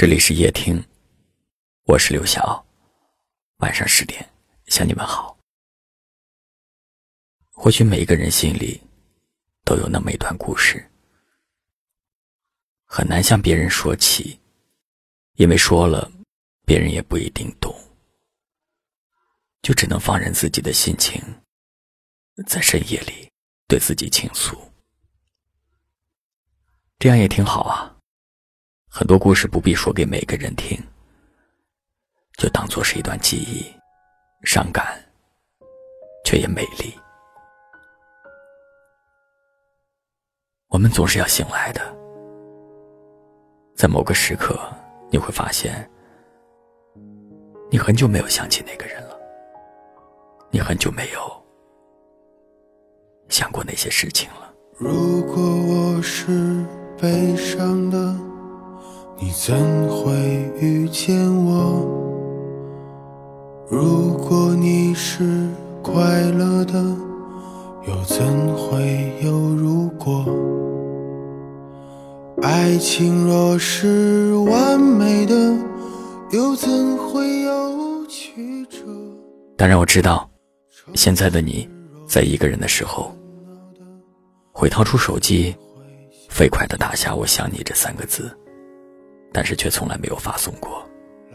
这里是夜听，我是刘晓。晚上十点向你们好。或许每一个人心里都有那么一段故事，很难向别人说起，因为说了，别人也不一定懂，就只能放任自己的心情，在深夜里对自己倾诉。这样也挺好啊。很多故事不必说给每个人听，就当做是一段记忆，伤感，却也美丽。我们总是要醒来的，在某个时刻，你会发现，你很久没有想起那个人了，你很久没有想过那些事情了。如果我是悲伤的。你怎会遇见我？如果你是快乐的，又怎会有如果？爱情若是完美的，又怎会有曲折？当然我知道，现在的你，在一个人的时候，会掏出手机，飞快的打下“我想你”这三个字。但是却从来没有发送过。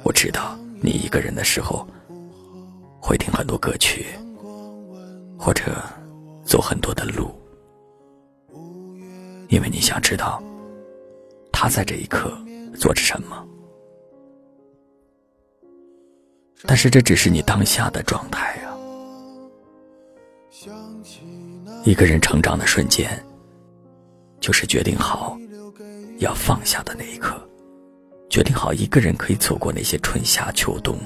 我知道你一个人的时候，会听很多歌曲，或者走很多的路，因为你想知道他在这一刻做着什么。但是这只是你当下的状态啊。一个人成长的瞬间，就是决定好要放下的那一刻。决定好一个人可以走过那些春夏秋冬，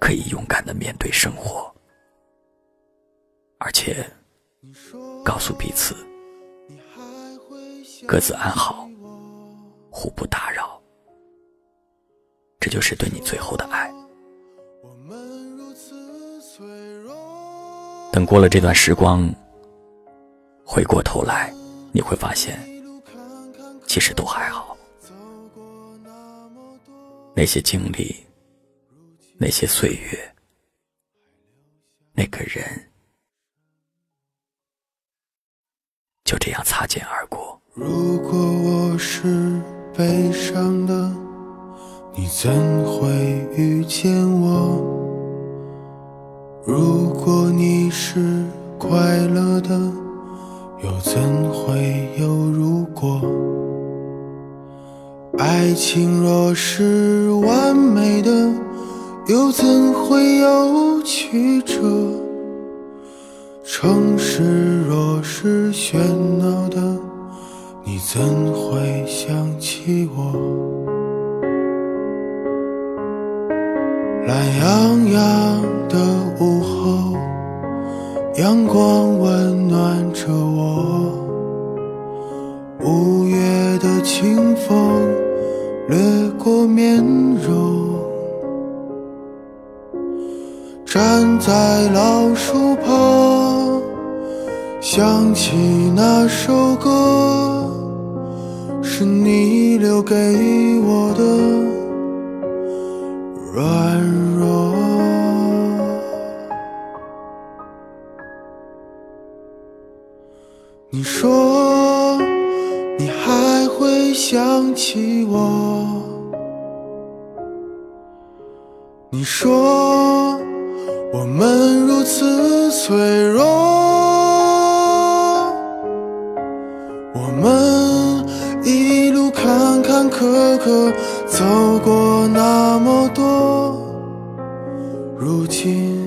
可以勇敢的面对生活，而且告诉彼此各自安好，互不打扰，这就是对你最后的爱。等过了这段时光，回过头来，你会发现，其实都还好。那些经历，那些岁月，那个人，就这样擦肩而过。如果我是悲伤的，你怎会遇见我？如果你是快乐的，又怎会有如果？爱情若是完美的，又怎会有曲折？城市若是喧闹的，你怎会想起我？懒洋洋的午后，阳光温暖着我，五月的清风。掠过面容，站在老树旁，想起那首歌，是你留给我的软弱起我？你说我们如此脆弱，我们一路坎坎坷坷走过那么多，如今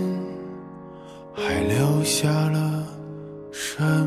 还留下了什么？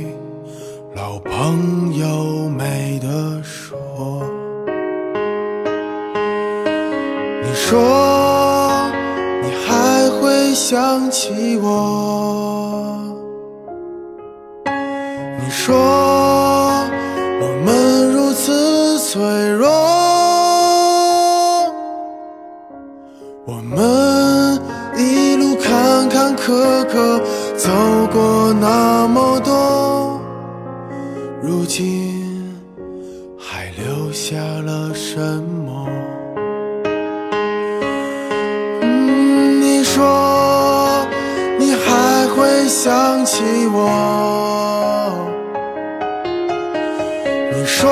老朋友没得说。你说你还会想起我？你说我们如此脆弱，我们一路坎坎坷坷走过那么多，如今还留下了什么？你说你还会想起我？你说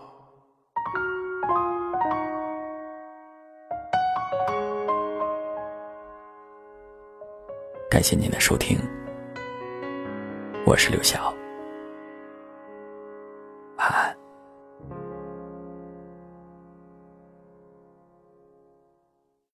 感谢您的收听，我是刘晓。